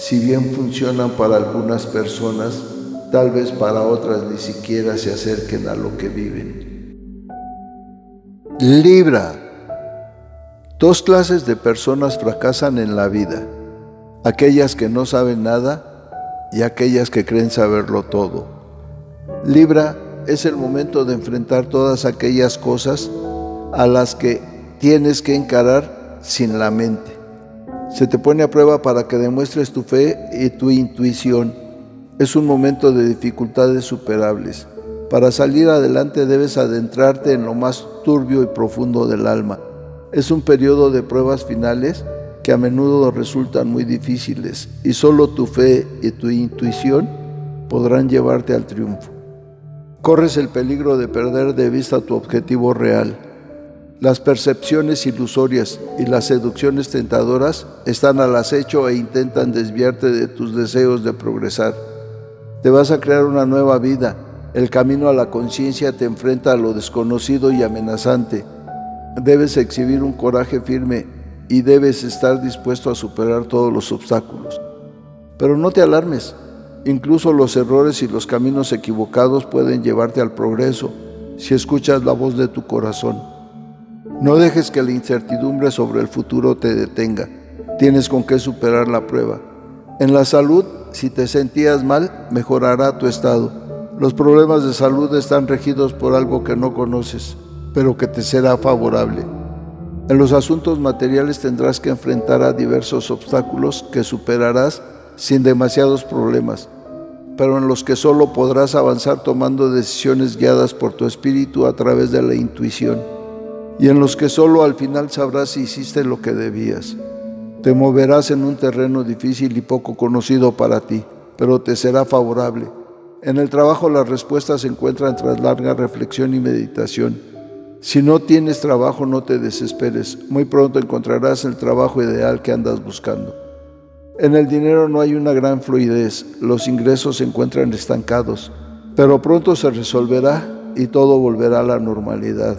si bien funcionan para algunas personas, tal vez para otras ni siquiera se acerquen a lo que viven. Libra Dos clases de personas fracasan en la vida, aquellas que no saben nada y aquellas que creen saberlo todo. Libra es el momento de enfrentar todas aquellas cosas a las que tienes que encarar sin la mente. Se te pone a prueba para que demuestres tu fe y tu intuición. Es un momento de dificultades superables. Para salir adelante debes adentrarte en lo más turbio y profundo del alma es un periodo de pruebas finales que a menudo resultan muy difíciles y solo tu fe y tu intuición podrán llevarte al triunfo. Corres el peligro de perder de vista tu objetivo real. Las percepciones ilusorias y las seducciones tentadoras están al acecho e intentan desviarte de tus deseos de progresar. Te vas a crear una nueva vida. El camino a la conciencia te enfrenta a lo desconocido y amenazante Debes exhibir un coraje firme y debes estar dispuesto a superar todos los obstáculos. Pero no te alarmes, incluso los errores y los caminos equivocados pueden llevarte al progreso si escuchas la voz de tu corazón. No dejes que la incertidumbre sobre el futuro te detenga. Tienes con qué superar la prueba. En la salud, si te sentías mal, mejorará tu estado. Los problemas de salud están regidos por algo que no conoces pero que te será favorable. En los asuntos materiales tendrás que enfrentar a diversos obstáculos que superarás sin demasiados problemas, pero en los que solo podrás avanzar tomando decisiones guiadas por tu espíritu a través de la intuición, y en los que solo al final sabrás si hiciste lo que debías. Te moverás en un terreno difícil y poco conocido para ti, pero te será favorable. En el trabajo las respuestas se encuentran tras larga reflexión y meditación si no tienes trabajo, no te desesperes. Muy pronto encontrarás el trabajo ideal que andas buscando. En el dinero no hay una gran fluidez, los ingresos se encuentran estancados, pero pronto se resolverá y todo volverá a la normalidad.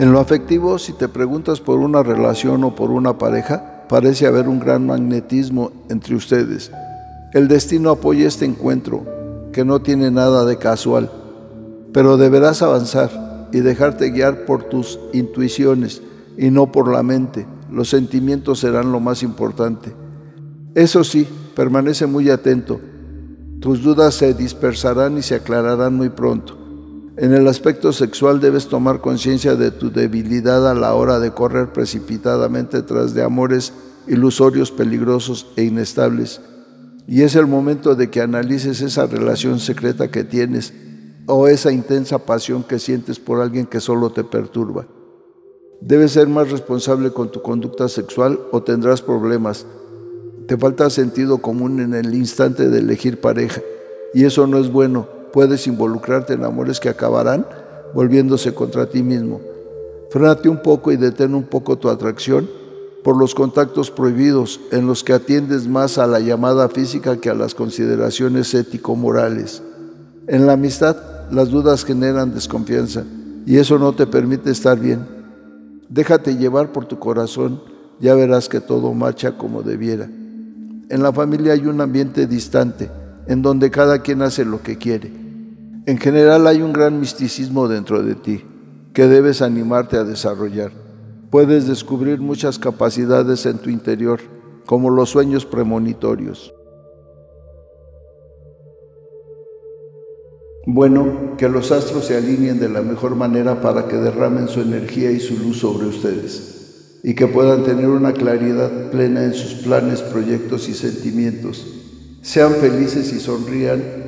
En lo afectivo, si te preguntas por una relación o por una pareja, parece haber un gran magnetismo entre ustedes. El destino apoya este encuentro, que no tiene nada de casual, pero deberás avanzar y dejarte guiar por tus intuiciones y no por la mente. Los sentimientos serán lo más importante. Eso sí, permanece muy atento. Tus dudas se dispersarán y se aclararán muy pronto. En el aspecto sexual debes tomar conciencia de tu debilidad a la hora de correr precipitadamente tras de amores ilusorios, peligrosos e inestables. Y es el momento de que analices esa relación secreta que tienes o esa intensa pasión que sientes por alguien que solo te perturba. Debes ser más responsable con tu conducta sexual o tendrás problemas. Te falta sentido común en el instante de elegir pareja y eso no es bueno. Puedes involucrarte en amores que acabarán volviéndose contra ti mismo. Frénate un poco y detén un poco tu atracción por los contactos prohibidos en los que atiendes más a la llamada física que a las consideraciones ético-morales. En la amistad las dudas generan desconfianza y eso no te permite estar bien. Déjate llevar por tu corazón, ya verás que todo marcha como debiera. En la familia hay un ambiente distante, en donde cada quien hace lo que quiere. En general hay un gran misticismo dentro de ti, que debes animarte a desarrollar. Puedes descubrir muchas capacidades en tu interior, como los sueños premonitorios. Bueno, que los astros se alineen de la mejor manera para que derramen su energía y su luz sobre ustedes y que puedan tener una claridad plena en sus planes, proyectos y sentimientos. Sean felices y sonrían,